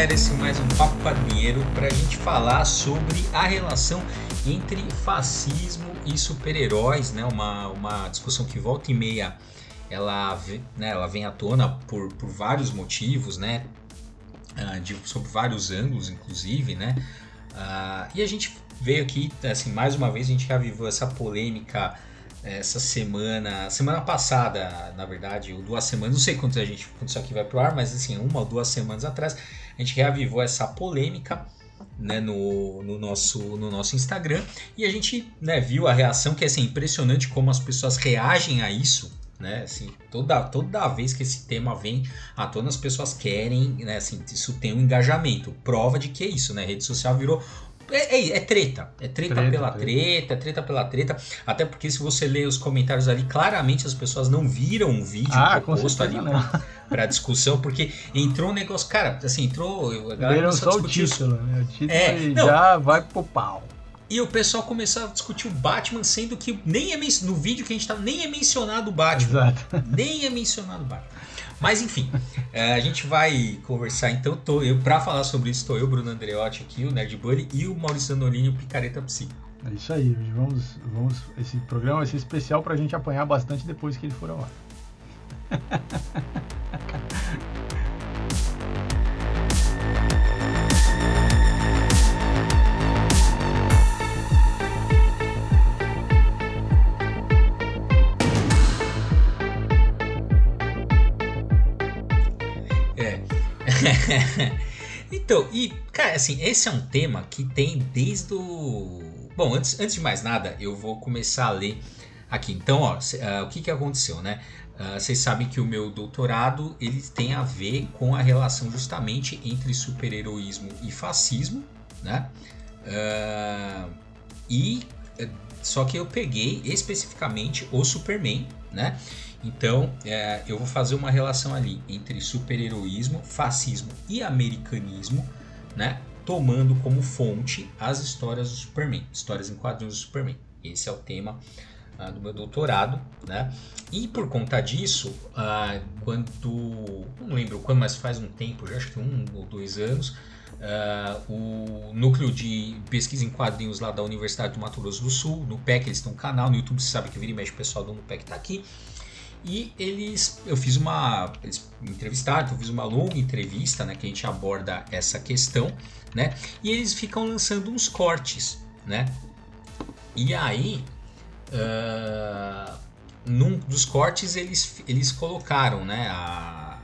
galera, esse mais um Papo Padrinheiro para a gente falar sobre a relação entre fascismo e super-heróis, né? Uma, uma discussão que volta e meia ela, né, ela vem à tona por, por vários motivos, né? Uh, de, sobre vários ângulos, inclusive, né? Uh, e a gente veio aqui, assim, mais uma vez a gente já viveu essa polêmica essa semana, semana passada, na verdade, ou duas semanas, não sei quanto a gente, quanto isso aqui vai pro ar, mas assim, uma ou duas semanas atrás, a gente reavivou essa polêmica né, no, no, nosso, no nosso Instagram e a gente né, viu a reação que é assim, impressionante como as pessoas reagem a isso. Né, assim, toda, toda vez que esse tema vem à tona, as pessoas querem, né, assim, isso tem um engajamento. Prova de que é isso, né? Rede social virou é, é, é, treta. É treta, treta pela treta. treta, é treta pela treta. Até porque se você ler os comentários ali, claramente as pessoas não viram o vídeo ah, proposto ali para discussão, porque entrou um negócio. Cara, assim, entrou. Viram só o título, né? O título é, já vai pro pau. E o pessoal começou a discutir o Batman, sendo que nem é no vídeo que a gente tá, nem é mencionado o Batman. Exato. Nem é mencionado o Batman. Mas enfim, é, a gente vai conversar então. Tô eu para falar sobre isso. Estou eu, Bruno Andreotti aqui, o Nerd Buddy e o Maurício Anolini, o Picareta Psi. É isso aí, vamos, vamos. Esse programa vai ser especial para a gente apanhar bastante depois que ele for ao ar. então, e, cara, assim, esse é um tema que tem desde o. Bom, antes, antes de mais nada, eu vou começar a ler aqui. Então, ó, uh, o que, que aconteceu, né? Uh, vocês sabem que o meu doutorado ele tem a ver com a relação justamente entre super-heroísmo e fascismo, né? Uh, e só que eu peguei especificamente o Superman, né? Então, é, eu vou fazer uma relação ali entre super-heroísmo, fascismo e americanismo, né? Tomando como fonte as histórias do Superman, histórias em quadrinhos do Superman. Esse é o tema uh, do meu doutorado, né? E por conta disso, uh, quando não lembro quando, mas faz um tempo, já acho que um ou dois anos, uh, o núcleo de pesquisa em quadrinhos lá da Universidade do Mato Grosso do Sul, no PEC, eles têm um canal no YouTube, você sabe que vira e mexe o pessoal do NUPEC está aqui. E eles, eu fiz uma, eles me entrevistaram, eu fiz uma longa entrevista, né, que a gente aborda essa questão, né, e eles ficam lançando uns cortes, né, e aí, uh, num dos cortes eles, eles colocaram, né, a,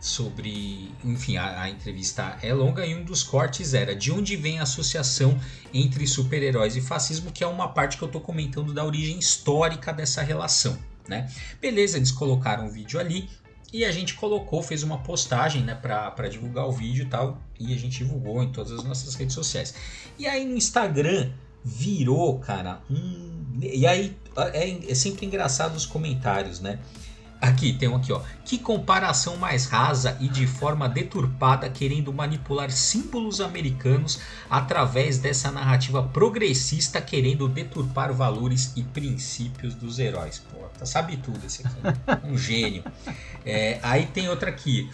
sobre, enfim, a, a, entrevista é longa e um dos cortes era de onde vem a associação entre super-heróis e fascismo, que é uma parte que eu estou comentando da origem histórica dessa relação né? Beleza, eles colocaram o vídeo ali e a gente colocou, fez uma postagem, né, para divulgar o vídeo e tal, e a gente divulgou em todas as nossas redes sociais. E aí no Instagram virou, cara, um... E aí é, é sempre engraçado os comentários, né? Aqui, tem um aqui, ó. Que comparação mais rasa e de forma deturpada, querendo manipular símbolos americanos através dessa narrativa progressista, querendo deturpar valores e princípios dos heróis. Pô, tá, sabe tudo esse aqui. Né? Um gênio. É, aí tem outra aqui.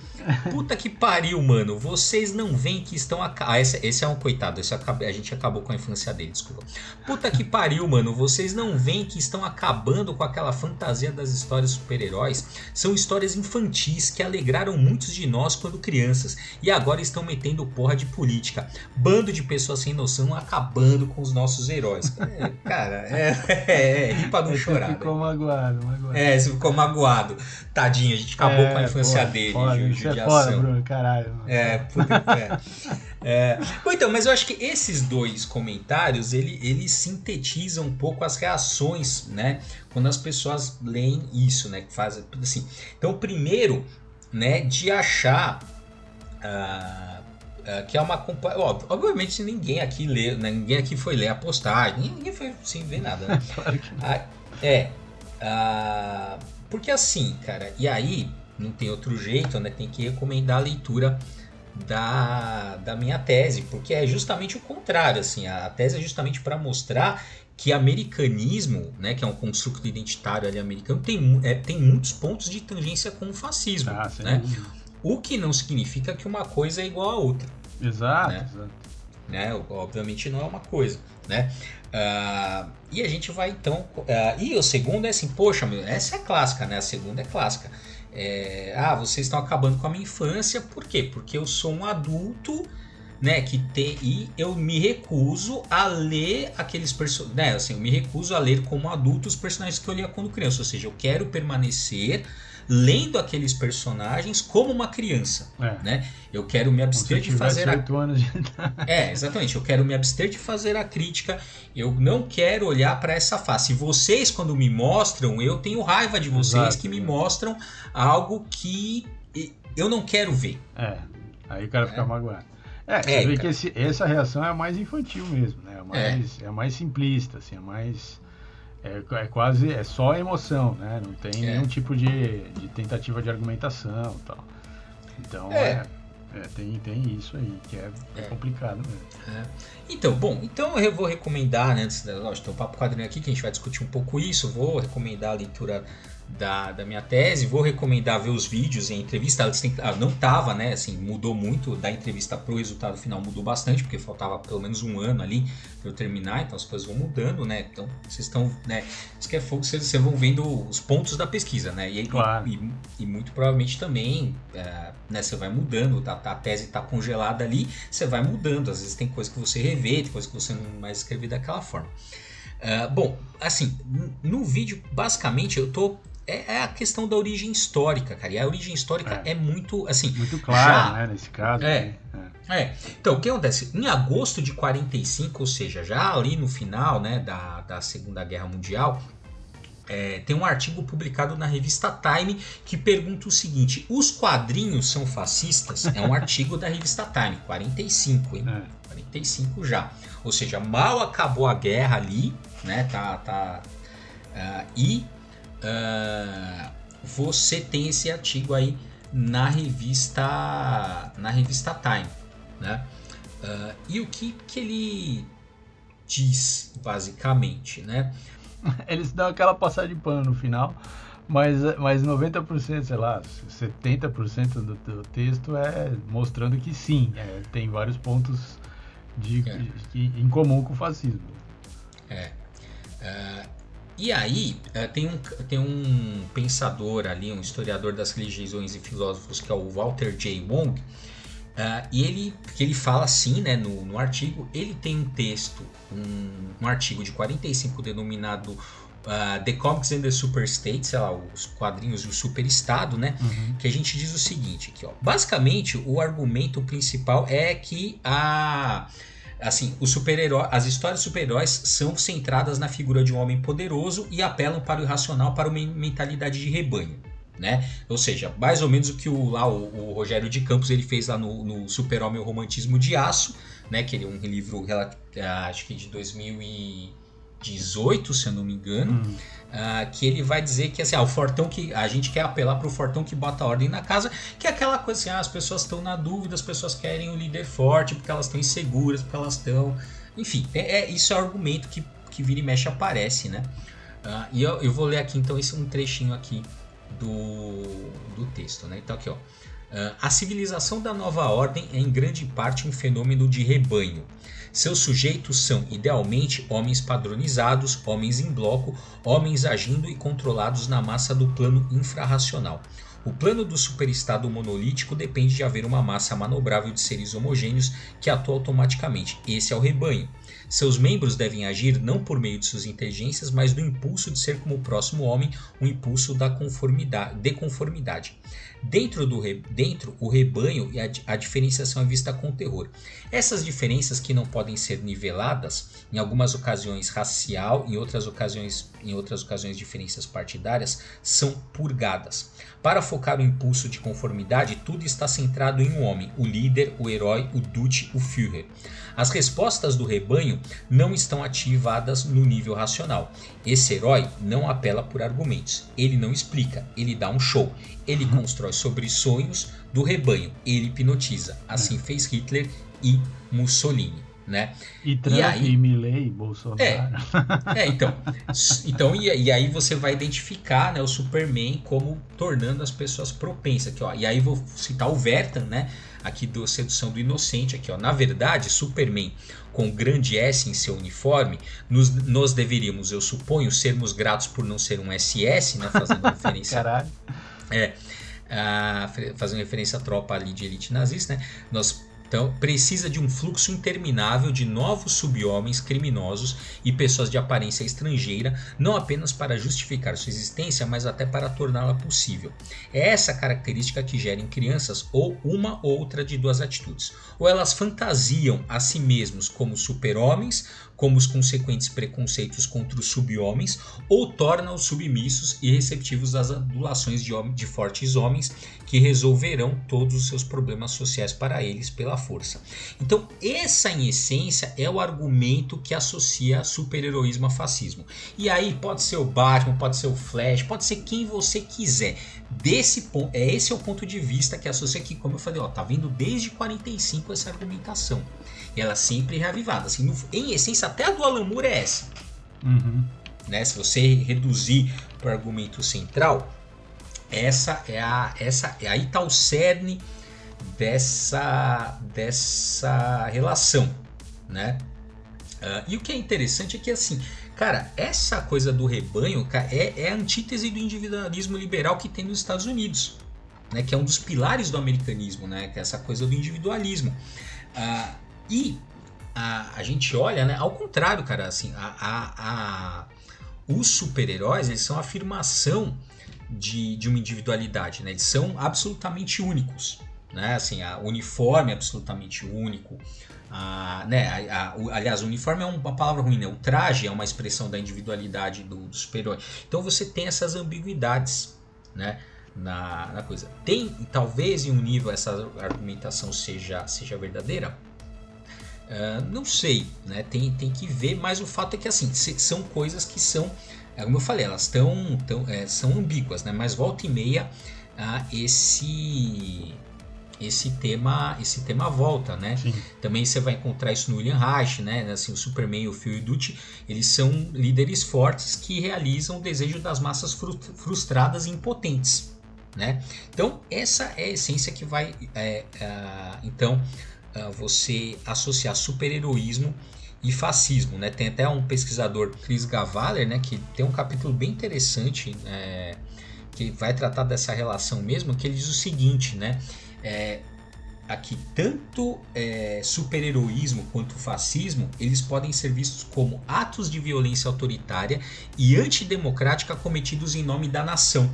Puta que pariu, mano. Vocês não veem que estão. A... Ah, esse, esse é um coitado. Esse a gente acabou com a infância dele, desculpa. Puta que pariu, mano. Vocês não veem que estão acabando com aquela fantasia das histórias super-heróis? São histórias infantis que alegraram muitos de nós quando crianças e agora estão metendo porra de política. Bando de pessoas sem noção acabando com os nossos heróis. É, cara, é, é, é rir pra não chorar. ficou magoado, magoado. É, você ficou magoado. Tadinho, a gente acabou é, com a infância porra, dele. Foda, isso é foda, Bruno, caralho. Mano. É, puta, é. É, bom, então, mas eu acho que esses dois comentários ele, eles sintetizam um pouco as reações, né? Quando as pessoas leem isso, né? Que fazem assim. Então, o primeiro, né, de achar uh, uh, que é uma óbvio, obviamente ninguém aqui lê, né, ninguém aqui foi ler a postagem, ninguém foi sem ver nada, né? claro ah, é, porque assim, cara, e aí não tem outro jeito, né? Tem que recomendar a leitura da, da minha tese, porque é justamente o contrário, assim, a tese é justamente para mostrar que americanismo, né, que é um construto identitário ali americano, tem, é, tem muitos pontos de tangência com o fascismo, ah, né? O que não significa que uma coisa é igual a outra. Exato, né? exato. Né? Obviamente não é uma coisa, né? Uh, e a gente vai então. Uh, e o segundo é assim, poxa, meu, essa é clássica, né? A segunda é clássica. É, ah, vocês estão acabando com a minha infância, por quê? Porque eu sou um adulto, né? Que tem, e eu me recuso a ler aqueles personagens. Né, assim, eu me recuso a ler como adulto os personagens que eu lia quando criança. Ou seja, eu quero permanecer lendo aqueles personagens como uma criança, é. né? Eu quero me abster de fazer a... anos de É, exatamente. Eu quero me abster de fazer a crítica. Eu não quero olhar para essa face. Vocês quando me mostram, eu tenho raiva de vocês Exato, que me mostram algo que eu não quero ver. É. Aí o cara fica é. magoado. É, você é, vê que esse, essa reação é mais infantil mesmo, né? É mais, é. é mais simplista, assim, é mais é, é, quase é só emoção, né? Não tem é. nenhum tipo de, de tentativa de argumentação tal. Então é. é, é tem, tem isso aí, que é, é, é. complicado mesmo. Então, bom, então eu vou recomendar, né? Lógico, tem um papo quadrinho aqui que a gente vai discutir um pouco isso. Vou recomendar a leitura da, da minha tese. Vou recomendar ver os vídeos e a entrevista. ah, não tava, né? Assim, mudou muito da entrevista pro resultado final, mudou bastante, porque faltava pelo menos um ano ali para eu terminar, então as coisas vão mudando, né? Então vocês estão, né? Isso que é fogo, vocês, vocês vão vendo os pontos da pesquisa, né? E, claro. e, e, muito provavelmente também, é, né? Você vai mudando, tá, tá a tese está congelada ali, você vai mudando. Às vezes tem coisa que você revê, tem coisa que você não mais escreve daquela forma. Uh, bom, assim, no vídeo, basicamente, eu tô é, é, a questão da origem histórica, cara. E a origem histórica é, é muito, assim... Muito clara, né, nesse caso. É, é, é. Então, o que acontece? Em agosto de 45, ou seja, já ali no final, né, da, da Segunda Guerra Mundial, é, tem um artigo publicado na revista Time que pergunta o seguinte: os quadrinhos são fascistas? É um artigo da revista Time, 45, hein? É. 45 já. Ou seja, mal acabou a guerra ali, né? Tá, tá, uh, e uh, você tem esse artigo aí na revista na revista Time, né? Uh, e o que, que ele diz basicamente, né? Eles dão aquela passada de pano no final, mas, mas 90%, sei lá, 70% do, do texto é mostrando que sim, é, tem vários pontos de, é. de, em comum com o fascismo. É. Uh, e aí, uh, tem, um, tem um pensador ali, um historiador das religiões e filósofos, que é o Walter J. Wong, uh, e ele, que ele fala assim, né, no, no artigo, ele tem um texto, um, um artigo de 45 denominado uh, The Comics and the Super State, sei lá, os quadrinhos do superestado, né? Uhum. Que a gente diz o seguinte aqui, ó. Basicamente, o argumento principal é que a assim, super-heróis, as histórias de super-heróis são centradas na figura de um homem poderoso e apelam para o irracional, para uma mentalidade de rebanho. Né? Ou seja, mais ou menos o que o, lá, o, o Rogério de Campos ele fez lá no, no Super-Homem o Romantismo de Aço, né? que ele é um livro acho que de 2000 e 18, se eu não me engano, hum. Uh, que ele vai dizer que assim, ah, o fortão que a gente quer apelar para o fortão que bota ordem na casa, que é aquela coisa assim, ah, as pessoas estão na dúvida, as pessoas querem um líder forte porque elas estão inseguras, porque elas estão, enfim, é, é, isso é o argumento que, que vira e mexe aparece, né? Uh, e eu, eu, vou ler aqui então esse um trechinho aqui do, do texto, né? Então aqui ó. A civilização da nova ordem é em grande parte um fenômeno de rebanho. Seus sujeitos são, idealmente, homens padronizados, homens em bloco, homens agindo e controlados na massa do plano infrarracional. O plano do superestado monolítico depende de haver uma massa manobrável de seres homogêneos que atua automaticamente. Esse é o rebanho. Seus membros devem agir não por meio de suas inteligências, mas do impulso de ser como o próximo homem, o impulso da conformidade, de conformidade. Dentro, do re... Dentro o rebanho e a, a diferenciação é vista com terror. Essas diferenças que não podem ser niveladas, em algumas ocasiões racial, em outras ocasiões, em outras ocasiões diferenças partidárias, são purgadas. Para focar o impulso de conformidade, tudo está centrado em um homem, o líder, o herói, o Dutch, o Führer. As respostas do rebanho não estão ativadas no nível racional. Esse herói não apela por argumentos, ele não explica, ele dá um show, ele uhum. constrói sobre sonhos do rebanho, ele hipnotiza. Assim uhum. fez Hitler e Mussolini. Né? E Trump, e aí, Milley, Bolsonaro. É, é então, então e, e, aí você vai identificar né, o Superman como tornando as pessoas propensas. Aqui, ó, e aí vou citar o Vertan, né? Aqui do Sedução do Inocente, aqui, ó. Na verdade, Superman, com grande S em seu uniforme, nos, nós deveríamos, eu suponho, sermos gratos por não ser um SS, né? Fazendo referência. Caralho. É. Uh, fazendo referência à tropa ali de elite nazista, né? Nós então, precisa de um fluxo interminável de novos sub-homens criminosos e pessoas de aparência estrangeira, não apenas para justificar sua existência, mas até para torná-la possível. É essa característica que gera em crianças ou uma ou outra de duas atitudes. Ou elas fantasiam a si mesmos como super-homens, como os consequentes preconceitos contra os sub-homens, ou torna-os submissos e receptivos às adulações de, de fortes homens que resolverão todos os seus problemas sociais para eles pela força. Então, essa em essência é o argumento que associa super-heroísmo a fascismo. E aí pode ser o Batman, pode ser o Flash, pode ser quem você quiser. Desse ponto, é esse é o ponto de vista que associa aqui, como eu falei, ó, tá vindo desde 45 essa argumentação. Ela sempre reavivada. Assim, no, em essência, até a do Alan Moore é essa. Uhum. Né? Se você reduzir para o argumento central, essa é a. Essa, é, aí está o cerne dessa, dessa relação. Né? Uh, e o que é interessante é que assim, cara, essa coisa do rebanho cara, é, é a antítese do individualismo liberal que tem nos Estados Unidos. Né, que é um dos pilares do americanismo, né, que é essa coisa do individualismo. Uh, e a, a gente olha, né? Ao contrário, cara, assim, a, a, a os super-heróis, eles são a afirmação de, de uma individualidade, né? Eles são absolutamente únicos, né? Assim, o uniforme é absolutamente único, a, né? A, a, o, aliás, o uniforme é uma palavra ruim, né? O traje é uma expressão da individualidade do, do super-herói. Então você tem essas ambiguidades, né? Na, na coisa. Tem, talvez em um nível essa argumentação seja, seja verdadeira, Uh, não sei, né? Tem, tem que ver, mas o fato é que assim, são coisas que são, é como eu falei, elas tão, tão, é, são ambíguas, né? Mas volta e meia uh, esse esse tema esse tema volta, né? Sim. Também você vai encontrar isso no William Reich, né? Assim, o Superman, o Phil e o Dutch, eles são líderes fortes que realizam o desejo das massas frustradas e impotentes, né? Então essa é a essência que vai, é, uh, então você associar super-heroísmo e fascismo, né? Tem até um pesquisador, Chris Gavaler, né, que tem um capítulo bem interessante é, que vai tratar dessa relação mesmo, que ele diz o seguinte, né? É, aqui tanto é, super-heroísmo quanto fascismo eles podem ser vistos como atos de violência autoritária e antidemocrática cometidos em nome da nação.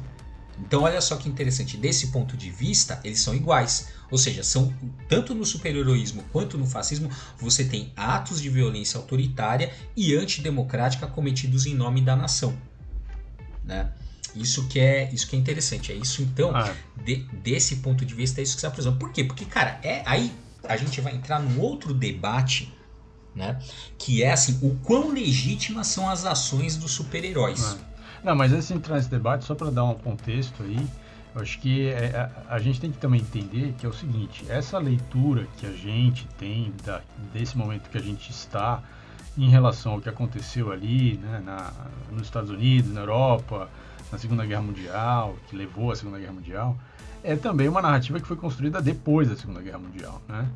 Então olha só que interessante, desse ponto de vista eles são iguais. Ou seja, são tanto no super-heroísmo quanto no fascismo, você tem atos de violência autoritária e antidemocrática cometidos em nome da nação. Né? Isso que é isso que é interessante. É isso então, ah. de, desse ponto de vista, é isso que você apresenta. Por quê? Porque, cara, é aí a gente vai entrar num outro debate, né? Que é assim, o quão legítimas são as ações dos super-heróis. Ah. Não, mas antes de entrar nesse debate, só para dar um contexto aí, eu acho que é, a, a, gente tem que também entender que é o seguinte, essa leitura que a gente tem da, desse momento que a gente está em relação ao que aconteceu ali né, na, nos Estados Unidos, na Europa, na Segunda Guerra Mundial, que levou à Segunda Guerra Mundial, é também uma narrativa que foi construída depois da Segunda Guerra Mundial, né?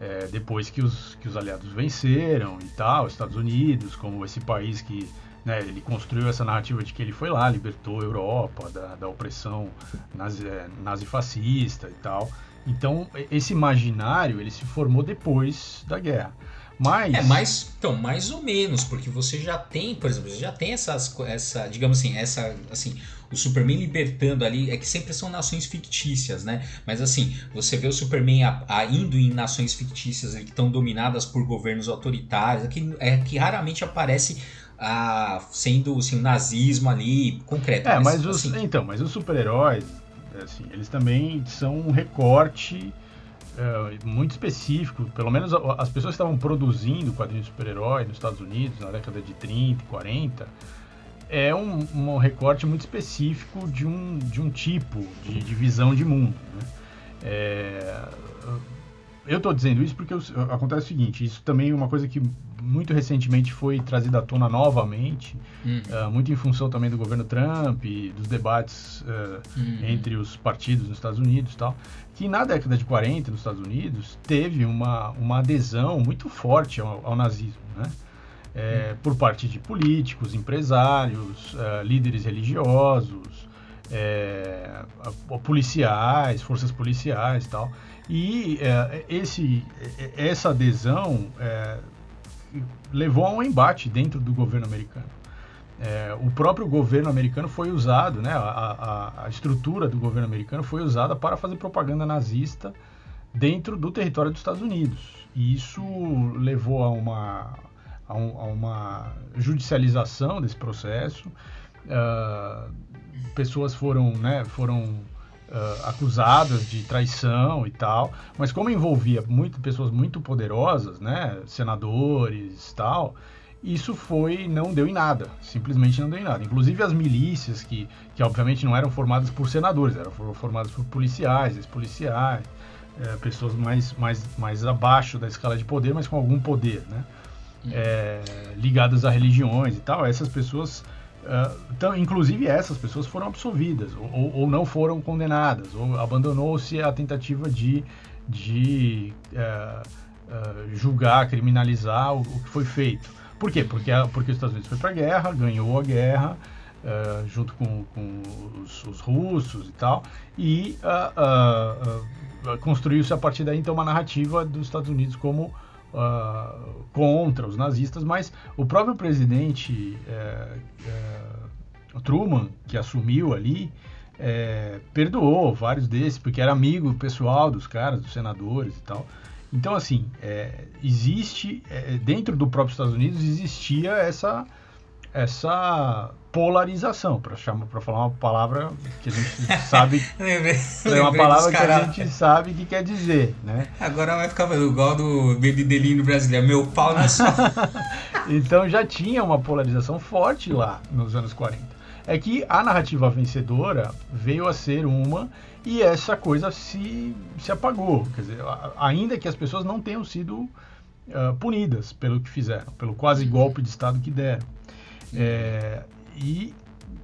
É, depois que os, que os aliados venceram e tal, os Estados Unidos, como esse país que né, ele construiu essa narrativa de que ele foi lá, libertou a Europa da, da opressão nazi, é, nazifascista e tal. Então, esse imaginário ele se formou depois da guerra. Mas... É, mais, então, mais ou menos, porque você já tem, por exemplo, você já tem essas, essa, digamos assim, essa, assim, o Superman libertando ali, é que sempre são nações fictícias, né? Mas assim, você vê o Superman a, a indo em nações fictícias que estão dominadas por governos autoritários, que, é, que raramente aparece a, sendo assim, o nazismo ali concreto. É, mas, mas os, assim, então, mas os super-heróis, assim, eles também são um recorte é, muito específico. Pelo menos as pessoas que estavam produzindo quadrinhos de super-herói nos Estados Unidos na década de 30 e 40 é um, um, recorte muito específico de um, de um tipo de, de visão de mundo. Né? É, eu estou dizendo isso porque acontece o seguinte: isso também é uma coisa que muito recentemente foi trazida à tona novamente, uh, muito em função também do governo Trump, dos debates uh, entre os partidos nos Estados Unidos e tal, que na década de 40 nos Estados Unidos teve uma, uma adesão muito forte ao, ao nazismo, né? É, uhum. Por parte de políticos, empresários, uh, líderes religiosos, é, policiais, forças policiais e tal. E é, esse, é, essa adesão é, levou a um embate dentro do governo americano. É, o próprio governo americano foi usado, né, a, a, a, estrutura do governo americano foi usada para fazer propaganda nazista dentro do território dos Estados Unidos. E isso levou a uma, a, um, a uma judicialização desse processo. Uh, pessoas foram, né, foram uh, acusadas de traição e tal, mas como envolvia muito, pessoas muito poderosas, né, senadores tal, isso foi não deu em nada, simplesmente não deu em nada. Inclusive as milícias que, que obviamente não eram formadas por senadores, eram formadas por policiais, ex-policiais, é, pessoas mais, mais, mais abaixo da escala de poder, mas com algum poder, né? É, ligadas a religiões e tal. Essas pessoas Uh, então, inclusive essas pessoas foram absolvidas ou, ou não foram condenadas ou abandonou-se a tentativa de, de uh, uh, julgar, criminalizar o, o, que foi feito. Por quê? Porque, porque os Estados Unidos foi para a guerra, ganhou a guerra junto com, com os, os, russos e tal e construiu-se a partir daí então uma narrativa dos Estados Unidos como uh, contra os nazistas, mas o próprio presidente é, é, Truman, que assumiu ali, é, perdoou vários desses, porque era amigo pessoal dos caras, dos senadores e tal. Então, assim, existe, dentro do próprio Estados Unidos, existia essa, essa polarização, para chamar para falar uma palavra que a gente sabe lembrei, é uma palavra que a gente sabe que quer dizer, né? Agora vai ficar igual do Baby Delino brasileiro, meu pau na sua. então já tinha uma polarização forte lá nos anos 40. É que a narrativa vencedora veio a ser uma e essa coisa se, se apagou. Quer dizer, ainda que as pessoas não tenham sido uh, punidas pelo que fizeram, pelo quase golpe de Estado que deram. É, e,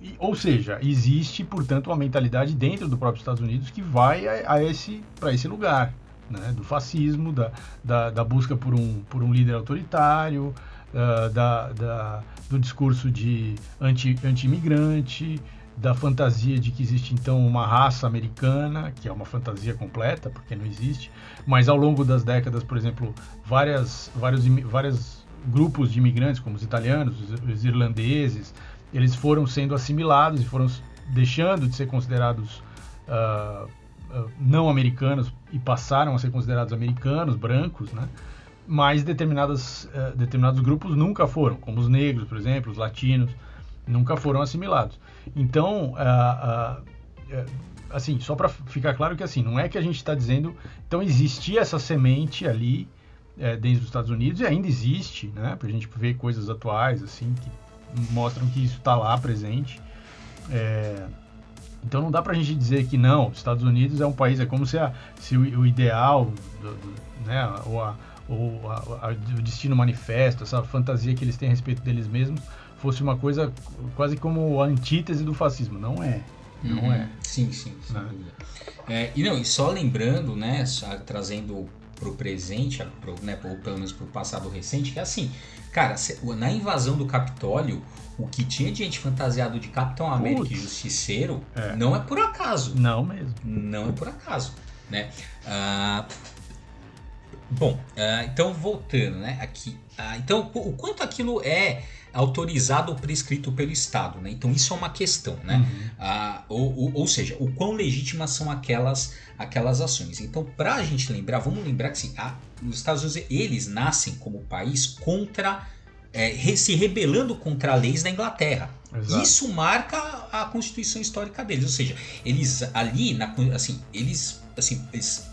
e, ou seja, existe, portanto, uma mentalidade dentro do próprio Estados Unidos que vai a, a esse, para esse lugar, né? do fascismo, da, da, da, busca por um, por um líder autoritário, uh, da, da, do discurso de anti-imigrante, anti da fantasia de que existe então uma raça americana, que é uma fantasia completa, porque não existe, mas ao longo das décadas, por exemplo, várias, vários, vários grupos de imigrantes, como os italianos, os, irlandeses, eles foram sendo assimilados e foram deixando de ser considerados uh, não americanos e passaram a ser considerados americanos, brancos, né? Mas determinadas, uh, determinados grupos nunca foram, como os negros, por exemplo, os latinos, nunca foram assimilados. Então, assim, só para ficar claro que assim, não é que a gente está dizendo, então existia essa semente ali é, dentro dos Estados Unidos e ainda existe, né? Para a gente ver coisas atuais assim que mostram que isso está lá presente. É, então não dá para a gente dizer que não, os Estados Unidos é um país, é como se, a, se o, o ideal, do, do, né, ou, a, ou a, o destino manifesto, essa fantasia que eles têm a respeito deles mesmos, fosse uma coisa quase como a antítese do fascismo. Não é. Não uhum. é. Sim, sim. É, e não, e só lembrando, né, trazendo pro presente, pro, né, ou pelo menos pro passado recente, que é assim, cara, na invasão do Capitólio, o que tinha de gente fantasiado de Capitão América Putz, e Justiceiro é. não é por acaso. Não mesmo. Não é por acaso, né? Ah, bom, ah, então voltando, né, aqui. Ah, então, o quanto aquilo é autorizado ou prescrito pelo Estado, né? Então isso é uma questão, né? Uhum. Ah, ou, ou, ou, seja, o quão legítimas são aquelas, aquelas ações. Então, para a gente lembrar, vamos lembrar que assim, a, os Estados Unidos eles nascem como país contra é, se rebelando contra leis da Inglaterra. Exato. Isso marca a constituição histórica deles, ou seja, eles ali na, assim, eles assim, eles,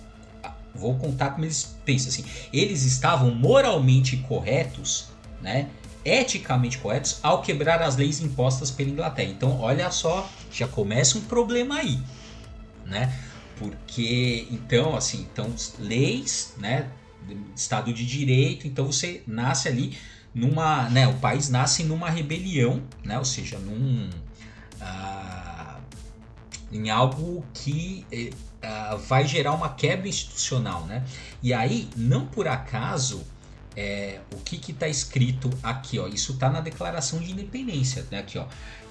vou contar como eles pensam assim, eles estavam moralmente corretos, né? eticamente corretos ao quebrar as leis impostas pela Inglaterra. Então, olha só, já começa um problema aí, né? Porque, então, assim, então, leis, né? Estado de Direito, então você nasce ali numa. Né, o país nasce numa rebelião, né? Ou seja, num. Ah, em algo que uh, vai gerar uma quebra institucional, né? E aí, não por acaso, é, o que está escrito aqui, ó? Isso está na Declaração de Independência, né? Aqui, ó.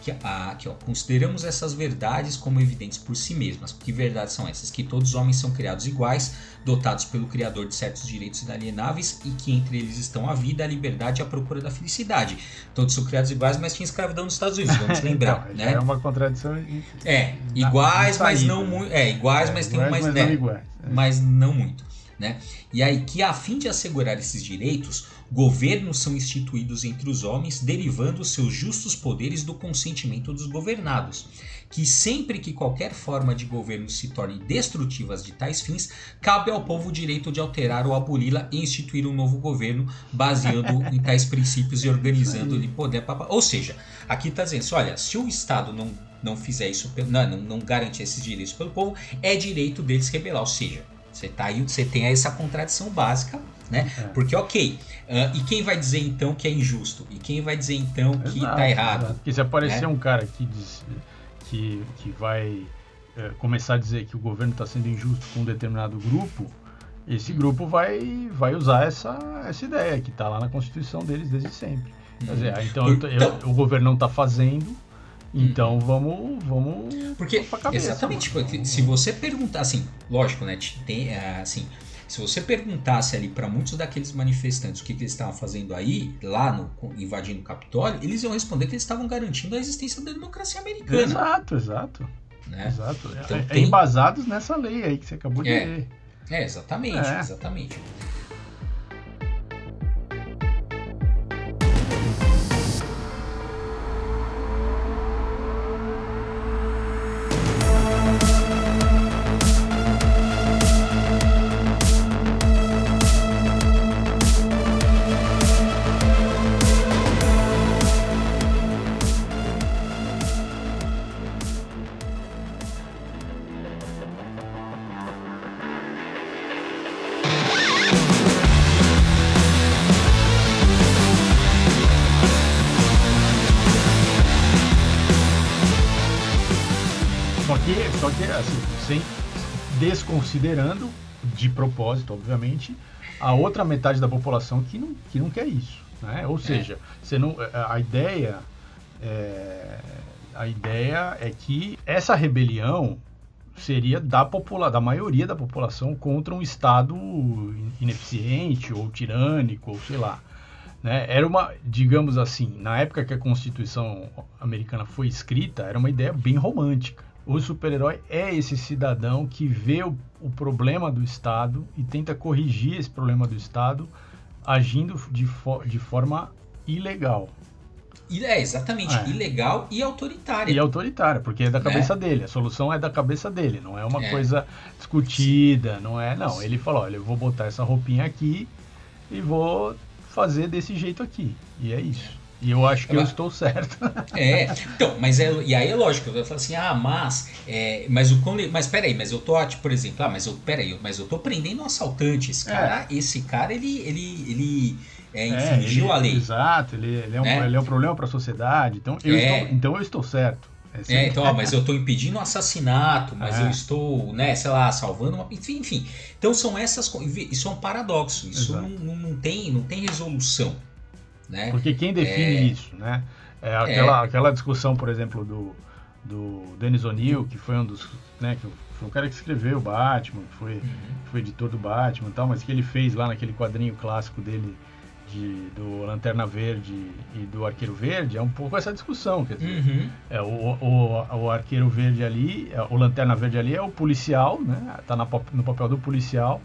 Que, aqui, ó. Consideramos essas verdades como evidentes por si mesmas. Que verdades são essas? Que todos os homens são criados iguais, dotados pelo Criador de certos direitos inalienáveis e que entre eles estão a vida, a liberdade e a procura da felicidade. Todos são criados iguais, mas tinha escravidão nos Estados Unidos, vamos lembrar, então, né? É uma contradição. É, iguais, mas não muito. É, iguais, é, mas tem um mais, mas, né? não iguais. É. mas não muito. Né? E aí que a fim de assegurar esses direitos, governos são instituídos entre os homens, derivando seus justos poderes do consentimento dos governados, que sempre que qualquer forma de governo se torne destrutiva de tais fins, cabe ao povo o direito de alterar ou aboli-la e instituir um novo governo baseando em tais princípios e organizando-lhe poder. Ou seja, aqui está dizendo, olha, se o Estado não não fizer isso, não, não, não garantir esses direitos pelo povo, é direito deles rebelar. Ou seja, você, tá aí, você tem essa contradição básica, né? É. Porque, ok, uh, e quem vai dizer então que é injusto? E quem vai dizer então que exato, tá errado? Exato. Porque se aparecer né? um cara que, diz, que, que vai é, começar a dizer que o governo está sendo injusto com um determinado grupo, esse grupo vai, vai usar essa, essa ideia que está lá na Constituição deles desde sempre. Quer dizer, uhum. então, então eu, o governo não está fazendo, então vamos, vamos porque cabeça, exatamente porque se você perguntar assim, lógico, né? Tem é, assim, se você perguntasse ali para muitos daqueles manifestantes o que, que eles estavam fazendo aí, lá no invadindo o Capitólio, eles iam responder que eles estavam garantindo a existência da democracia americana. Exato, exato. Né? Exato. Então, é, tem... Embasados nessa lei aí que você acabou de é, ler. É, exatamente, é. exatamente. Desconsiderando, de propósito, obviamente, a outra metade da população que não, que não quer isso. Né? Ou seja, você não, a ideia é, a ideia é que essa rebelião seria da, popula da maioria da população contra um Estado ineficiente ou tirânico, ou sei lá. Né? Era uma, digamos assim, na época que a Constituição americana foi escrita, era uma ideia bem romântica. O super-herói é esse cidadão que vê o, o, problema do Estado e tenta corrigir esse problema do Estado agindo de, fo de forma ilegal. É, exatamente. É. Ilegal e autoritária. E autoritária, porque é da né? cabeça é. dele. A solução é da cabeça dele. Não é uma é. coisa discutida, não é. Não, ele falou: olha, eu vou botar essa roupinha aqui e vou fazer desse jeito aqui. E é isso. E eu acho que eu estou certo. É, então, mas é, e aí é lógico, eu falo assim, ah, mas, é, mas o mas peraí, mas eu tô, tipo, por exemplo, ah, mas eu, peraí, mas eu tô prendendo um assaltante, esse cara, é. esse cara, ele, ele, ele é, é infringiu ele, a lei. Exato, ele, ele, é, um, né? ele é um problema para a sociedade, então eu, é. estou, então eu estou certo. É, então, ó, mas eu estou impedindo um assassinato, mas eu estou, né, sei lá, salvando uma. Enfim, enfim. Então são essas coisas. Isso é um paradoxo. Isso não, não, não, tem, não tem resolução. Né? Porque quem define é... isso, né? É aquela, é... aquela discussão, por exemplo, do, do Dennis O'Neill, que foi um dos. Né, que foi o cara que escreveu o Batman, que foi, uhum. foi editor do Batman e tal, mas que ele fez lá naquele quadrinho clássico dele de, do Lanterna Verde e do Arqueiro Verde, é um pouco essa discussão. Quer dizer, uhum. é, o, o, o Arqueiro Verde ali, é, o Lanterna Verde ali é o policial, né? Tá na, no papel do policial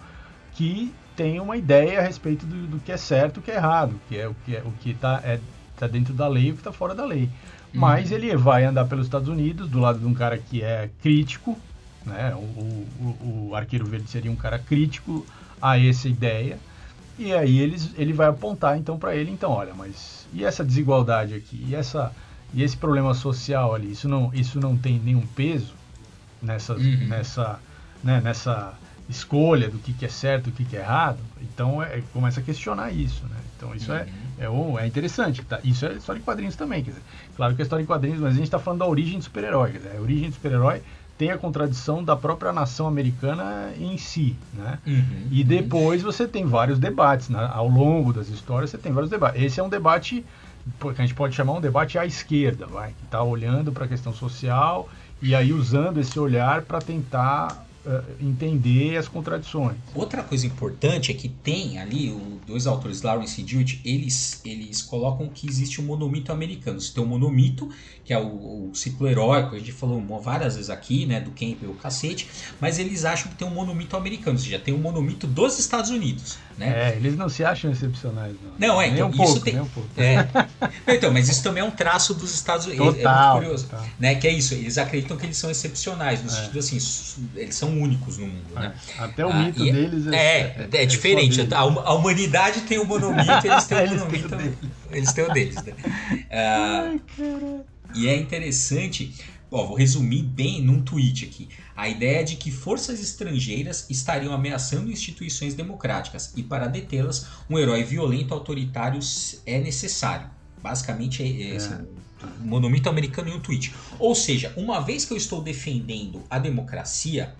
que tem uma ideia a respeito do, do que é certo e o que é errado, que é o que é, o que está é, tá dentro da lei e o que está fora da lei. Uhum. Mas ele vai andar pelos Estados Unidos do lado de um cara que é crítico, né? O, o, o Arqueiro Verde seria um cara crítico a essa ideia. E aí eles, ele vai apontar então para ele, então, olha, mas e essa desigualdade aqui? E essa e esse problema social ali, isso não isso não tem nenhum peso nessa uhum. nessa né, nessa escolha do que, que é certo e o que, que é errado, então é, começa a questionar isso, né? Então isso é, uhum. é, é, é interessante. Tá? Isso é história em quadrinhos também. Quer dizer, claro que é história em quadrinhos, mas a gente está falando da origem do super-herói. A origem do super-herói tem a contradição da própria nação americana em si, né? Uhum, e depois você tem vários debates, né? ao longo das histórias você tem vários debates. Esse é um debate que a gente pode chamar um debate à esquerda, vai, que está olhando para a questão social e aí usando esse olhar para tentar entender as contradições. Outra coisa importante é que tem ali, os dois autores, Lawrence e Jewett, eles, eles colocam que existe um monomito americano. Você tem um monomito, que é o, o ciclo heróico, a gente falou várias vezes aqui, né, do Campbell, o cacete, mas eles acham que tem um monomito americano, ou seja, tem um monomito dos Estados Unidos. Né? É, eles não se acham excepcionais, não. Não, é, então, um isso pouco, tem. Um é. então, mas isso também é um traço dos Estados Unidos. Total, é muito curioso. Total. Né? Que é isso, eles acreditam que eles são excepcionais, no é. sentido assim, eles são únicos no mundo. Né? É. Até o ah, mito é- deles é. É, é, diferente. A, a, humanidade tem o monomito, eles têm o monomito. eles têm o deles. Né? Ah, Ai, e é interessante Ó, vou resumir bem num tweet aqui. A ideia de que forças estrangeiras estariam ameaçando instituições democráticas e para detê-las, um herói violento autoritário é necessário. Basicamente é, é, assim, um monumento americano em um tweet. Ou seja, uma vez que eu estou defendendo a democracia,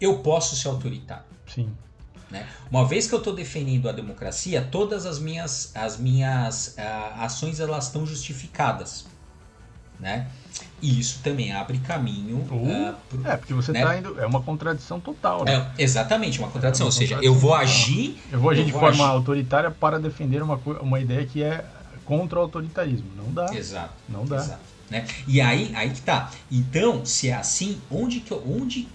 eu posso ser autoritário. Sim. Né? Uma vez que eu estou defendendo a democracia, todas as minhas, as minhas uh, ações elas estão justificadas. Né? E isso também abre caminho. Uh, pro, é, porque você está né? indo. É uma contradição total, né? É, exatamente, uma contradição. É uma Ou seja, eu vou agir. Eu vou agir eu de vou forma agir. autoritária para defender uma, uma ideia que é contra o autoritarismo. Não dá. Exato. Não dá. Exato, né? E aí, aí que tá. Então, se é assim, onde que eu. Onde,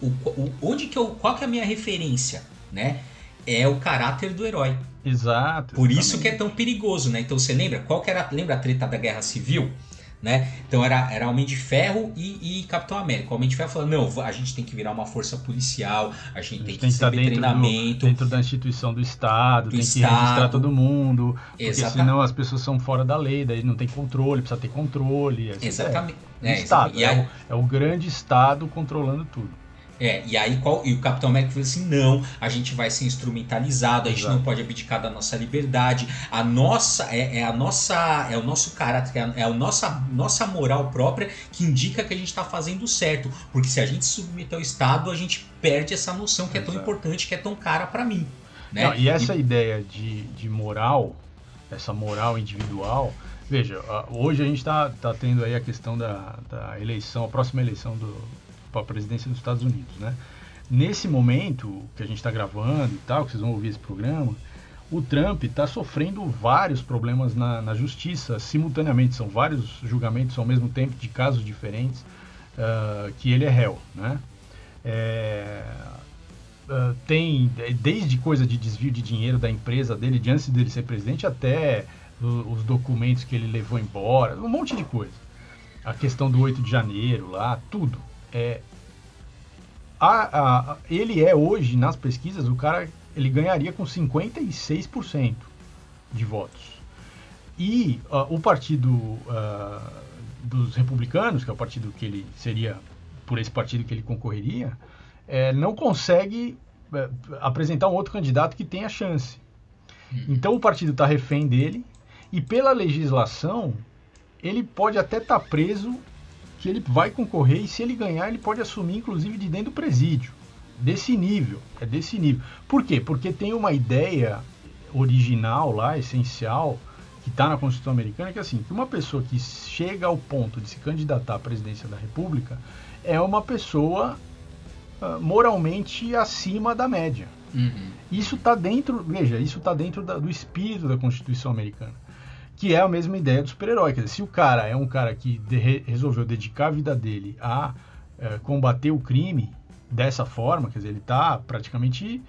o, o, onde que eu. Qual que é a minha referência? Né? É o caráter do herói. Exato. Por exatamente. isso que é tão perigoso, né? Então você lembra? Qual que era. Lembra a treta da Guerra Civil? Né? Então era, era Homem de Ferro e, e Capitão América. O Homem de Ferro falando, não, a gente tem que virar uma força policial, a gente, a gente tem que receber dentro treinamento. Do, dentro da instituição do Estado, do tem Estado. que registrar todo mundo, porque Exatamente. senão as pessoas são fora da lei, daí não tem controle, precisa ter controle. Exatamente. É, é, Estado, é, o, é o grande Estado controlando tudo. É, e aí qual, e o Capitão América falou assim: não, a gente vai ser instrumentalizado, a gente Exato. não pode abdicar da nossa liberdade, a nossa é, é a nossa é o nosso caráter, é a, é a nossa, nossa moral própria que indica que a gente está fazendo certo, porque se a gente se submeter ao Estado, a gente perde essa noção que Exato. é tão importante, que é tão cara para mim. Né? Não, e essa e... ideia de, de moral, essa moral individual, veja, hoje a gente está tá tendo aí a questão da, da eleição, a próxima eleição do para a presidência dos Estados Unidos, né? Nesse momento que a gente está gravando e tal, que vocês vão ouvir esse programa, o Trump está sofrendo vários problemas na, na, justiça simultaneamente. São vários julgamentos ao mesmo tempo de casos diferentes uh, que ele é réu, né? É, uh, tem desde coisa de desvio de dinheiro da empresa dele de antes dele ser presidente até os documentos que ele levou embora, um monte de coisa. A questão do 8 de janeiro lá, tudo é, a, a, ele é hoje, nas pesquisas, o cara ele ganharia com 56% de votos. E uh, o partido uh, dos republicanos, que é o partido que ele seria, por esse partido que ele concorreria, é, não consegue é, apresentar um outro candidato que tenha chance. Uhum. Então o partido está refém dele e pela legislação ele pode até estar tá preso que ele vai concorrer e se ele ganhar, ele pode assumir inclusive de dentro do presídio. Desse nível, é desse nível. Por quê? Porque tem uma ideia original lá, essencial, que está na Constituição Americana, que é assim, que uma pessoa que chega ao ponto de se candidatar à presidência da República é uma pessoa uh, moralmente acima da média. Uhum. Isso está dentro, veja, isso está dentro da, do espírito da Constituição Americana que é a mesma ideia do super-herói. Quer dizer, se o cara é um cara que de, resolveu dedicar a vida dele a é, combater o crime dessa forma, quer dizer, ele está praticamente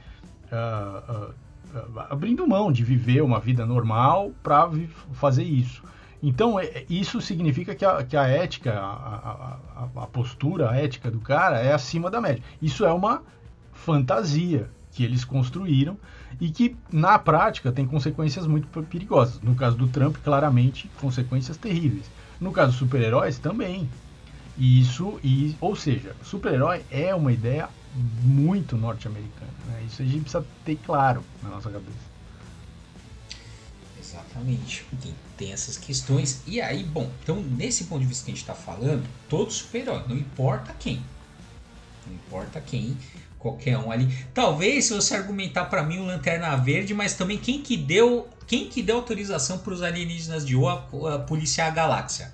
uh, uh, abrindo mão de viver uma vida normal para fazer isso. Então, é, isso significa que a, que a ética, a, a, a postura, a ética do cara é acima da média. Isso é uma fantasia que eles construíram e que na prática tem consequências muito perigosas. No caso do Trump, claramente, consequências terríveis. No caso dos super-heróis, também. E isso, e, ou seja, super-herói é uma ideia muito norte-americana. Né? Isso a gente precisa ter claro na nossa cabeça. Exatamente. Tem, tem essas questões. E aí, bom, então nesse ponto de vista que a gente está falando, todo super-herói, não importa quem. Não importa quem, qualquer um ali. Talvez se você argumentar para mim o Lanterna Verde, mas também quem que deu quem que deu autorização para os alienígenas de Oa policiar a galáxia?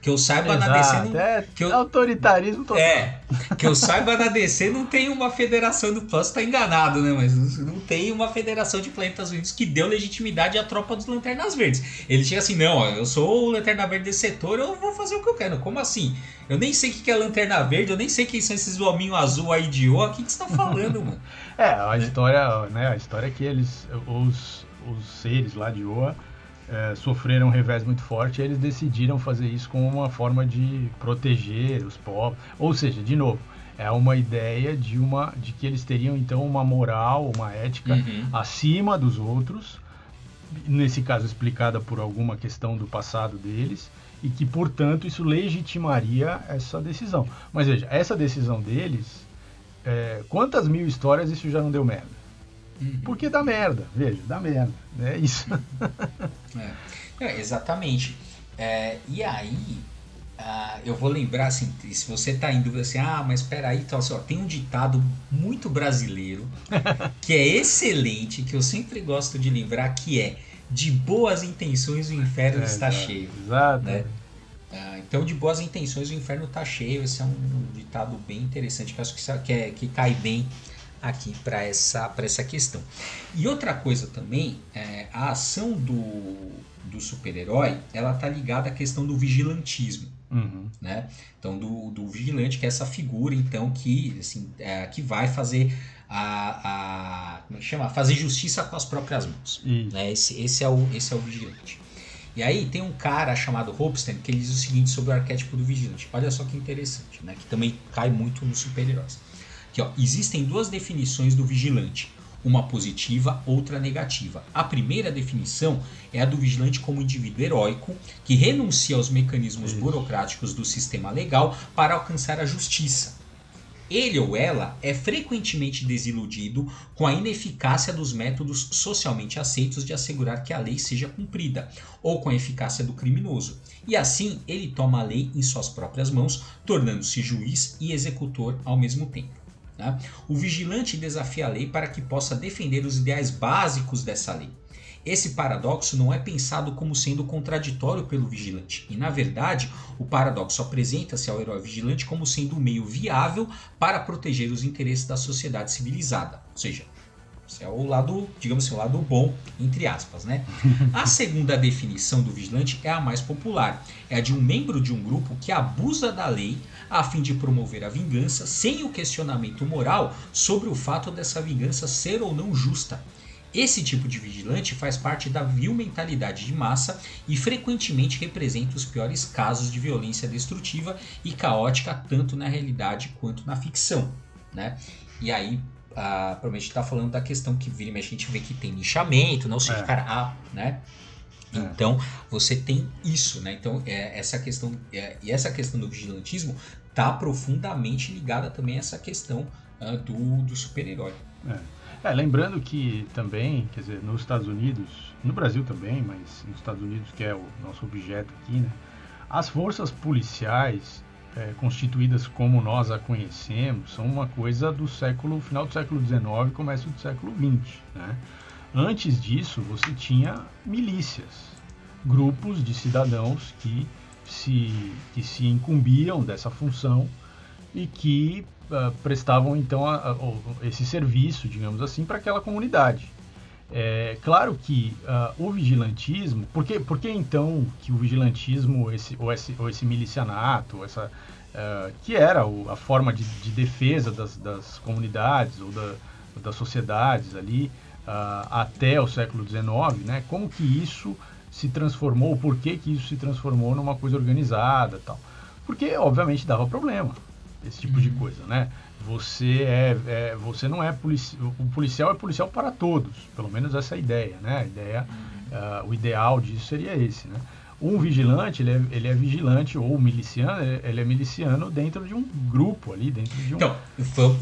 Que eu saiba Exato, na DC não, é que eu, autoritarismo total. É, que eu saiba na DC não tem uma federação do Plus, tá enganado, né? Mas não tem uma federação de planetas unidos que deu legitimidade à tropa dos Lanternas Verdes. Ele chega assim, não, eu sou o Lanterna Verde desse setor, eu vou fazer o que eu quero. Como assim? Eu nem sei o que é Lanterna Verde, eu nem sei quem são esses hominhos azul aí de Oa. O que, que você tá falando, mano? É, a história, né? A história é que eles, os os seres lá de Oa é, sofreram um revés muito forte e eles decidiram fazer isso como uma forma de proteger os povos. Ou seja, de novo, é uma ideia de, uma, de que eles teriam então uma moral, uma ética uhum. acima dos outros, nesse caso explicada por alguma questão do passado deles, e que, portanto, isso legitimaria essa decisão. Mas veja, essa decisão deles, é, quantas mil histórias isso já não deu merda? Uhum. Porque dá merda, veja, dá merda. É isso. é. É, exatamente. É, e aí, uh, eu vou lembrar assim, se você está em dúvida assim, ah, mas espera aí, então, assim, ó, tem um ditado muito brasileiro que é excelente, que eu sempre gosto de lembrar, que é de boas intenções o inferno é, está cheio. Exato. Né? Uh, então, de boas intenções o inferno está cheio. Esse é um ditado bem interessante que acho que, que, é, que cai bem aqui para essa, essa questão. E outra coisa também, é, a ação do, do super-herói, ela tá ligada à questão do vigilantismo. Uhum. Né? Então, do, do vigilante, que é essa figura, então, que, assim, é, que vai fazer a, a, como é chama? Fazer justiça com as próprias mãos. Né? Esse, esse, é o, esse é o vigilante. E aí tem um cara chamado Hopstein que ele diz o seguinte sobre o arquétipo do vigilante. Olha só que interessante, né? Que também cai muito nos super-heróis. Que, ó, existem duas definições do vigilante, uma positiva, outra negativa. A primeira definição é a do vigilante como indivíduo heróico que renuncia aos mecanismos burocráticos do sistema legal para alcançar a justiça. Ele ou ela é frequentemente desiludido com a ineficácia dos métodos socialmente aceitos de assegurar que a lei seja cumprida, ou com a eficácia do criminoso. E assim ele toma a lei em suas próprias mãos, tornando-se juiz e executor ao mesmo tempo. Né? O vigilante desafia a lei para que possa defender os ideais básicos dessa lei. Esse paradoxo não é pensado como sendo contraditório pelo vigilante, e na verdade, o paradoxo apresenta-se ao herói vigilante como sendo um meio viável para proteger os interesses da sociedade civilizada. Ou seja, esse é o lado, digamos assim, o lado bom, entre aspas, né? A segunda definição do vigilante é a mais popular. É a de um membro de um grupo que abusa da lei a fim de promover a vingança sem o questionamento moral sobre o fato dessa vingança ser ou não justa. Esse tipo de vigilante faz parte da vil mentalidade de massa e frequentemente representa os piores casos de violência destrutiva e caótica tanto na realidade quanto na ficção. Né? E aí, ah, provavelmente está falando da questão que vira e mexe, a gente vê que tem nichamento, não se é. cara, ah, né? É. Então você tem isso, né? Então é, essa questão é, e essa questão do vigilantismo está profundamente ligada também a essa questão uh, do, do super-herói. É. é. lembrando que também, quer dizer, nos Estados Unidos, no Brasil também, mas nos Estados Unidos que é o nosso objeto aqui, né? As forças policiais é, constituídas como nós a conhecemos são uma coisa do século final do século XIX começo do século XX. Né? Antes disso, você tinha milícias, grupos de cidadãos que se, que se incumbiam dessa função e que uh, prestavam então a, a, esse serviço, digamos assim, para aquela comunidade. É claro que uh, o vigilantismo, por que, por que então que o vigilantismo, esse, ou, esse, ou esse milicianato, essa, uh, que era o, a forma de, de defesa das, das, comunidades ou da, das sociedades ali até o século XIX, né? como que isso se transformou, por que, que isso se transformou numa coisa organizada tal. Porque, obviamente, dava problema, esse tipo uhum. de coisa, né? Você, é, é, você não é policial, o policial é policial para todos, pelo menos essa é a ideia, né? A ideia, uhum. uh, o ideal disso seria esse, né? Um vigilante, ele é, ele é vigilante ou miliciano, ele é miliciano dentro de um grupo ali, dentro de um... Então,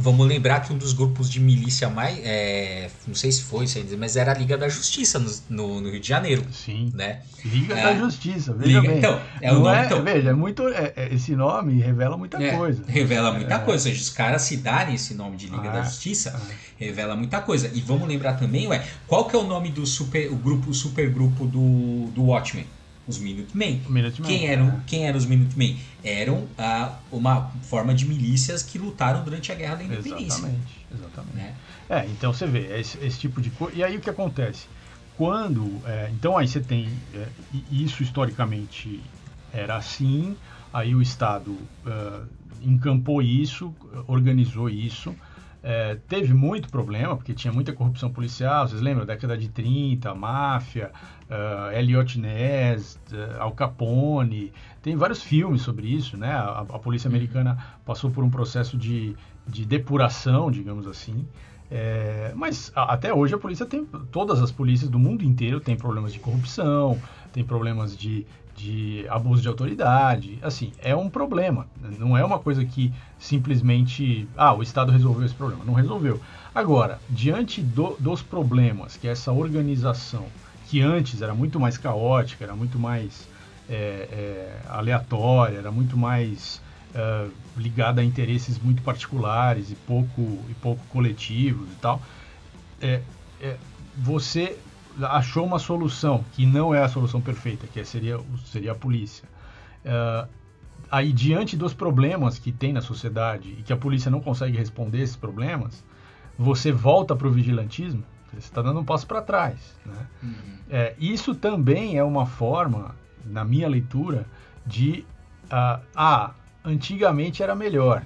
vamos lembrar que um dos grupos de milícia mais, é, não sei se foi, mas era a Liga da Justiça no, no, no Rio de Janeiro. Sim. Né? Liga é, da Justiça, veja Liga, bem. Então, é o nome, é, então, veja, é muito, é, é, esse nome revela muita é, coisa. Revela muita coisa, os caras se darem esse nome de Liga ah, da Justiça, ah. revela muita coisa. E vamos lembrar também, ué, qual que é o nome do super, o grupo, o super grupo do, do Watchmen? Os Minutemen. Minutemen quem eram, é. quem eram os Minutemen? Eram ah, uma forma de milícias que lutaram durante a Guerra da Independência. Exatamente, exatamente. Né? É, então você vê, esse, esse, tipo de coisa. E aí o que acontece? Quando. É, então aí você tem. É, isso historicamente era assim, aí o Estado uh, encampou isso, organizou isso. É, teve muito problema, porque tinha muita corrupção policial, vocês lembram? Década de 30, máfia, uh, Elliot Ness, uh, Al Capone, tem vários filmes sobre isso, né? A, a polícia americana passou por um processo de, de depuração, digamos assim, é, mas a, até hoje a polícia tem, todas as polícias do mundo inteiro têm problemas de corrupção, tem problemas de de abuso de autoridade. Assim, é um problema. Não é uma coisa que simplesmente, ah, o Estado resolveu esse problema. Não resolveu. Agora, diante do, dos problemas que essa organização, que antes era muito mais caótica, era muito mais é, é, aleatória, era muito mais é, ligada a interesses muito particulares e pouco, e pouco coletivos e tal, é, é, você achou uma solução que não é a solução perfeita, que seria, seria a polícia. Uh, aí, diante dos problemas que tem na sociedade e que a polícia não consegue responder esses problemas, você volta para o vigilantismo, você está dando um passo para trás. Né? Uhum. É, isso também é uma forma, na minha leitura, de. Uh, ah, antigamente era melhor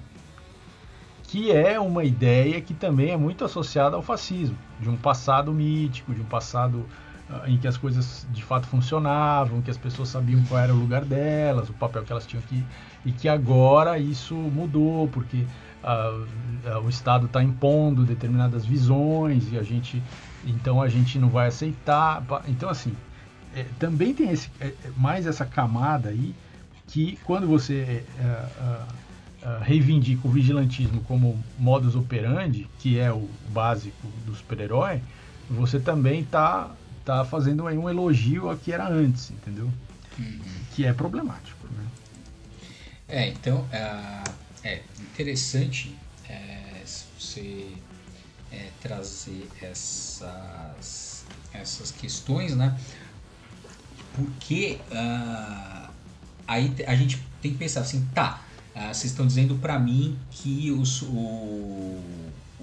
que é uma ideia que também é muito associada ao fascismo, de um passado mítico, de um passado uh, em que as coisas de fato funcionavam, que as pessoas sabiam qual era o lugar delas, o papel que elas tinham que e que agora isso mudou porque uh, o Estado está impondo determinadas visões e a gente então a gente não vai aceitar. Então assim é, também tem esse, é, mais essa camada aí que quando você é, uh, reivindica o vigilantismo como modus operandi, que é o básico do super-herói, você também está tá fazendo aí um elogio ao que era antes, entendeu? Uhum. Que é problemático. Né? É, então uh, é interessante é, você é, trazer essas, essas questões, né? Porque uh, aí a gente tem que pensar assim, tá, ah, vocês estão dizendo para mim que os, o,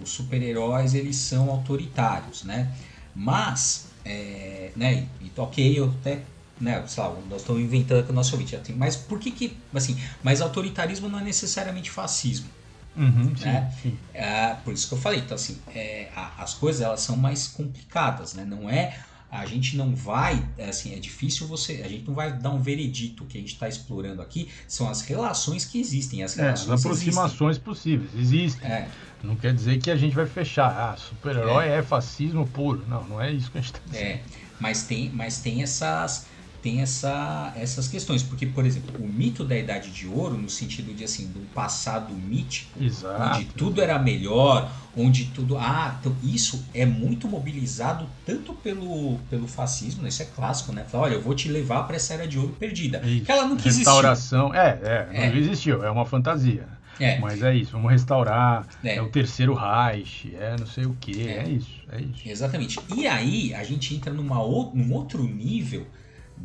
os super-heróis eles são autoritários, né? Mas, é, né? E, ok, eu até né, sei lá, nós estamos inventando com o nosso ouvinte. Mas por que que, assim, mas autoritarismo não é necessariamente fascismo. Uhum, né? sim, sim. É, por isso que eu falei, então assim, é, as coisas elas são mais complicadas, né? Não é a gente não vai, assim, é difícil você, a gente não vai dar um veredito. O que a gente está explorando aqui são as relações que existem, as relações é, as aproximações existem. possíveis, existem. É. Não quer dizer que a gente vai fechar, ah, super-herói é. é. fascismo puro. Não, não é isso que a gente está dizendo. É, mas tem, mas tem essas tem essa, essas questões. Porque, por exemplo, o mito da Idade de Ouro, no sentido de assim, do passado mítico, Exato. onde tudo era melhor, onde tudo. Ah, então isso é muito mobilizado tanto pelo, pelo fascismo, né? isso é clássico, né? Fala, olha, eu vou te levar para essa era de ouro perdida. Isso. Que ela nunca existiu. Restauração, é, é, não é. existiu, é uma fantasia. É. Mas é isso, vamos restaurar, é, é o terceiro Reich, é não sei o que, é. é. isso, é isso. Exatamente. E aí a gente entra numa, num outro nível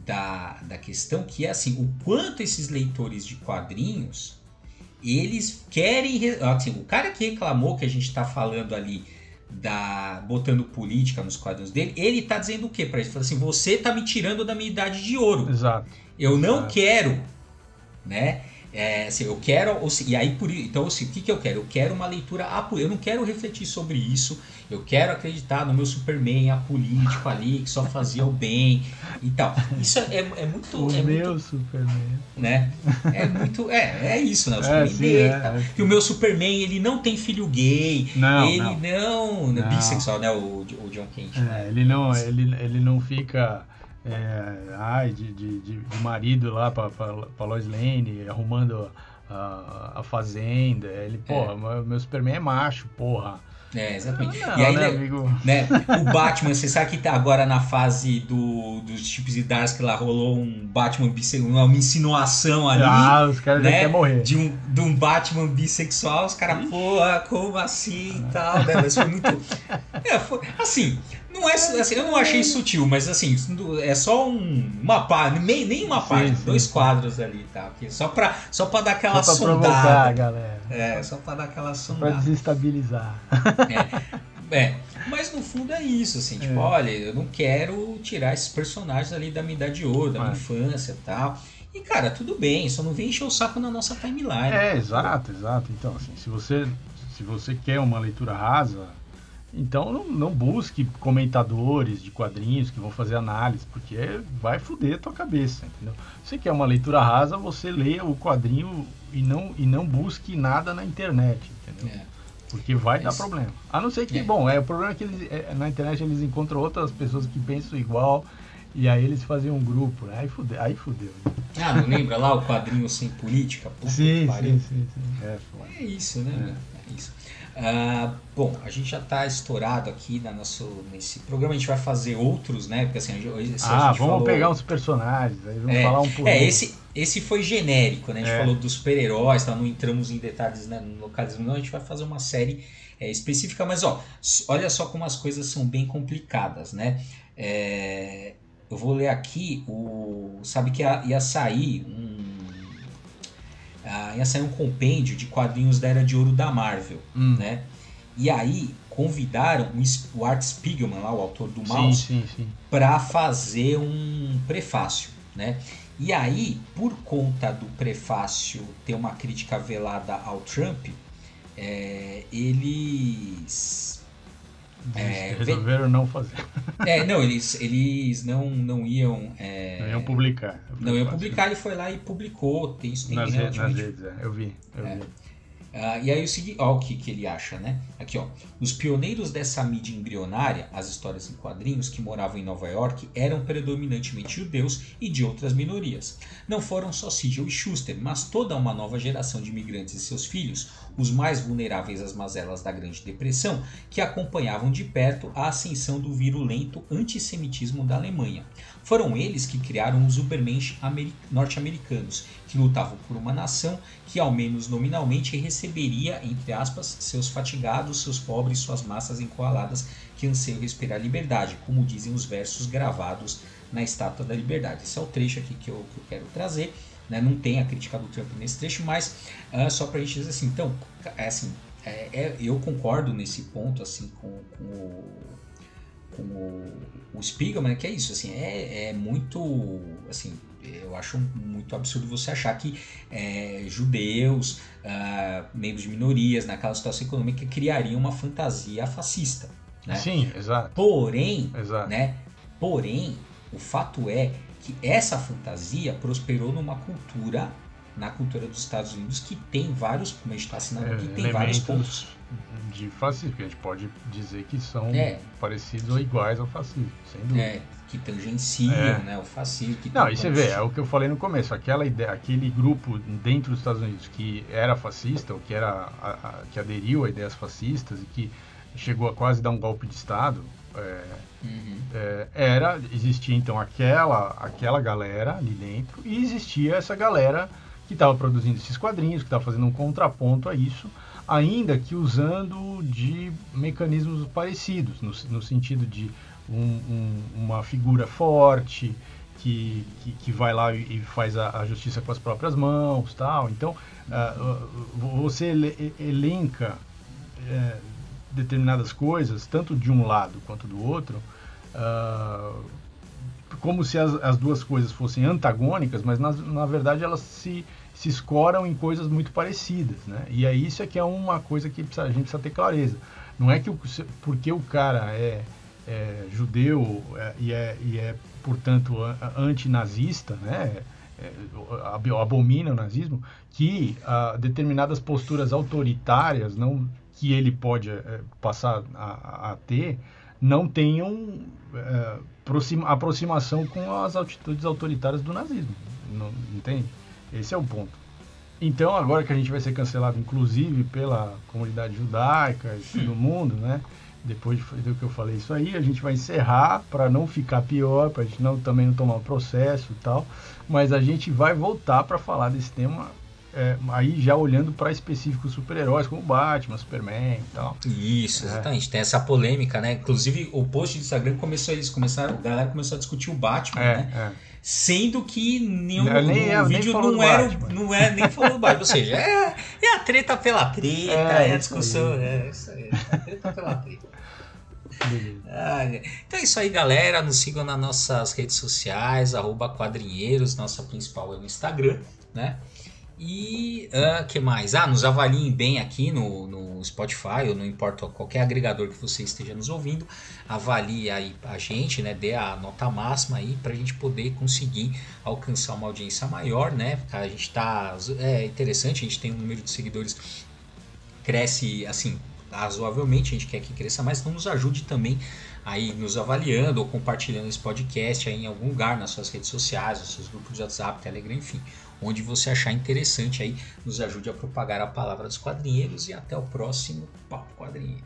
da, da questão, que é assim, o quanto esses leitores de quadrinhos eles querem. Assim, o cara que reclamou que a gente está falando ali da botando política nos quadrinhos dele, ele está dizendo o quê para ele? Fala assim, você está me tirando da minha idade de ouro. Exato. Eu não Exato. quero, né? É, assim, eu quero. E aí, por, então, assim, o que, que eu quero? Eu quero uma leitura. Eu não quero refletir sobre isso. Eu quero acreditar no meu Superman apolítico ali, que só fazia o bem e tal. Isso é, é muito. O é meu muito, Superman. Né? É muito. É, é isso, né? O é, Superman sim, dele. É, tá? Que o meu Superman, ele não tem filho gay. Não. Ele não. não, não. bissexual, né? O, o John Kent. É, ele não, ele, ele não fica é, ai, de, de, de, de marido lá pra, pra, pra Lois Lane, arrumando a, a fazenda. Ele, porra, é. meu Superman é macho, porra. É, exatamente. Não, e aí, né, amigo? Né, o Batman, você sabe que tá agora na fase do, dos chips e Dars que lá rolou um Batman bissexual, uma insinuação ali. Ah, os caras né, já querem morrer. De um, de um Batman bissexual, os caras, porra, como assim e tal, né? Mas foi muito. É, foi, assim, não é, assim, eu não achei sutil, mas assim, é só um, uma página, nem, nem uma página, dois quadros ali, tá? Só pra, só pra dar aquela só pra sondada. Provocar, galera. É, só pra dar aquela sondada. Pra desestabilizar. É, é, mas no fundo é isso, assim, tipo, é. olha, eu não quero tirar esses personagens ali da minha idade de ouro, da minha infância e tal. E, cara, tudo bem, só não vem encher o saco na nossa timeline. É, exato, exato. Então, assim, se você, se você quer uma leitura rasa, então não, não, busque comentadores de quadrinhos que vão fazer análise, porque vai foder a tua cabeça, entendeu? Você quer uma leitura rasa, você leia o quadrinho e não, e não busque nada na internet, entendeu? É. Porque vai dar problema. A não ser que, é. bom, é, o problema é que eles, é, na internet eles encontram outras pessoas que pensam igual e aí eles faziam um grupo, né? Aí fudeu. Aí fudeu né? Ah, não lembra lá o quadrinho sem política? Puta sim, sim, sim, sim, É, é isso, né? É, é isso. Uh, bom, a gente já está estourado aqui na nosso, nesse programa, a gente vai fazer outros, né? Porque assim, esse ah, vamos falou... pegar uns personagens, aí vamos é, falar um pouco. É, esse, esse foi genérico, né? A gente é. falou dos super-heróis, tá? não entramos em detalhes né, no localismo, não. A gente vai fazer uma série é, específica, mas ó, olha só como as coisas são bem complicadas, né? É, eu vou ler aqui o. Sabe que ia, ia sair um ah, ia sair um compêndio de quadrinhos da Era de Ouro da Marvel, hum. né? E aí convidaram o Art Spiegelman, lá, o autor do Mouse, para fazer um prefácio, né? E aí, por conta do prefácio ter uma crítica velada ao Trump, é, eles é, resolveram não fazer. É, não, eles, eles não, não iam. É, não iam publicar. Não iam publicar, ele foi lá e publicou. Tem isso tem nas, redes, nas redes, é, eu vi. Eu é. vi. Uh, e aí o seguinte, ó, o que, que ele acha, né? Aqui, ó. Os pioneiros dessa mídia embrionária, as histórias em quadrinhos que moravam em Nova York, eram predominantemente judeus e de outras minorias. Não foram só Sigel e Schuster, mas toda uma nova geração de imigrantes e seus filhos, os mais vulneráveis às mazelas da Grande Depressão, que acompanhavam de perto a ascensão do virulento antissemitismo da Alemanha. Foram eles que criaram os Ubermensch norte-americanos, que lutavam por uma nação que, ao menos nominalmente, receberia, entre aspas, seus fatigados, seus pobres, suas massas encurraladas que anseiam respirar liberdade, como dizem os versos gravados na Estátua da Liberdade. Esse é o trecho aqui que eu, que eu quero trazer. Né? Não tem a crítica do Trump nesse trecho, mas uh, só para a gente dizer assim, então, é assim, é, é, eu concordo nesse ponto assim com, com o com o, o Spiegelman, que é isso, assim, é, é muito, assim, eu acho muito absurdo você achar que é, judeus, uh, membros de minorias, naquela situação econômica, criariam uma fantasia fascista. Né? Sim, exato. Porém, exato. Né, porém, o fato é que essa fantasia prosperou numa cultura, na cultura dos Estados Unidos, que tem vários, como a gente está assinando aqui, tem vários pontos de fascismo, que a gente pode dizer que são é. parecidos ou iguais ao fascismo, sem dúvida. É, que tangenciam é. né, o fascismo. Que Não, e você vê, é o que eu falei no começo, aquela ideia, aquele grupo dentro dos Estados Unidos que era fascista, ou que, era, a, a, que aderiu a ideias fascistas e que chegou a quase dar um golpe de Estado, é, uhum. é, era, existia então aquela, aquela galera ali dentro e existia essa galera que estava produzindo esses quadrinhos, que estava fazendo um contraponto a isso, ainda que usando de mecanismos parecidos, no, no sentido de um, um, uma figura forte que, que, que, vai lá e faz a, a, justiça com as próprias mãos, tal. Então, uh, você elenca uh, determinadas coisas, tanto de um lado quanto do outro, uh, como se as, as, duas coisas fossem antagônicas, mas na, na verdade elas se se escoram em coisas muito parecidas, né? E aí isso é que é uma coisa que a gente precisa ter clareza. Não é que o, porque o cara é, é judeu é, e, é, e é, portanto, antinazista, né? É, abomina o nazismo, que ah, determinadas posturas autoritárias não que ele pode é, passar a, a ter não tenham é, aproximação com as atitudes autoritárias do nazismo. Não, entende? Esse é o ponto. Então, agora que a gente vai ser cancelado, inclusive pela comunidade judaica e todo mundo, né? Depois do que eu falei isso aí, a gente vai encerrar para não ficar pior, para a gente não, também não tomar um processo e tal. Mas a gente vai voltar para falar desse tema é, aí já olhando para específicos super-heróis como Batman, Superman e tal. Isso, é. exatamente. Tem essa polêmica, né? Inclusive o post do Instagram começou isso, começaram, a galera começou a discutir o Batman, é, né? É. Sendo que nenhum nem, no, vídeo não era, não é nem falou Batman. Ou seja, é, é a treta pela treta, é, é a discussão. É isso aí. A treta pela treta. Ah, então é isso aí, galera. Nos sigam nas nossas redes sociais, arroba quadrinheiros, nossa principal é o Instagram, né? E uh, que mais? Ah, nos avaliem bem aqui no, no Spotify ou não importa qualquer agregador que você esteja nos ouvindo. Avalie aí a gente, né? Dê a nota máxima aí para a gente poder conseguir alcançar uma audiência maior, né? A gente tá. É interessante, a gente tem um número de seguidores cresce assim razoavelmente, a gente quer que cresça mais, então nos ajude também aí nos avaliando ou compartilhando esse podcast aí em algum lugar nas suas redes sociais, nos seus grupos de WhatsApp, Telegram, enfim onde você achar interessante aí, nos ajude a propagar a palavra dos quadrinheiros e até o próximo Papo Quadrinheiro.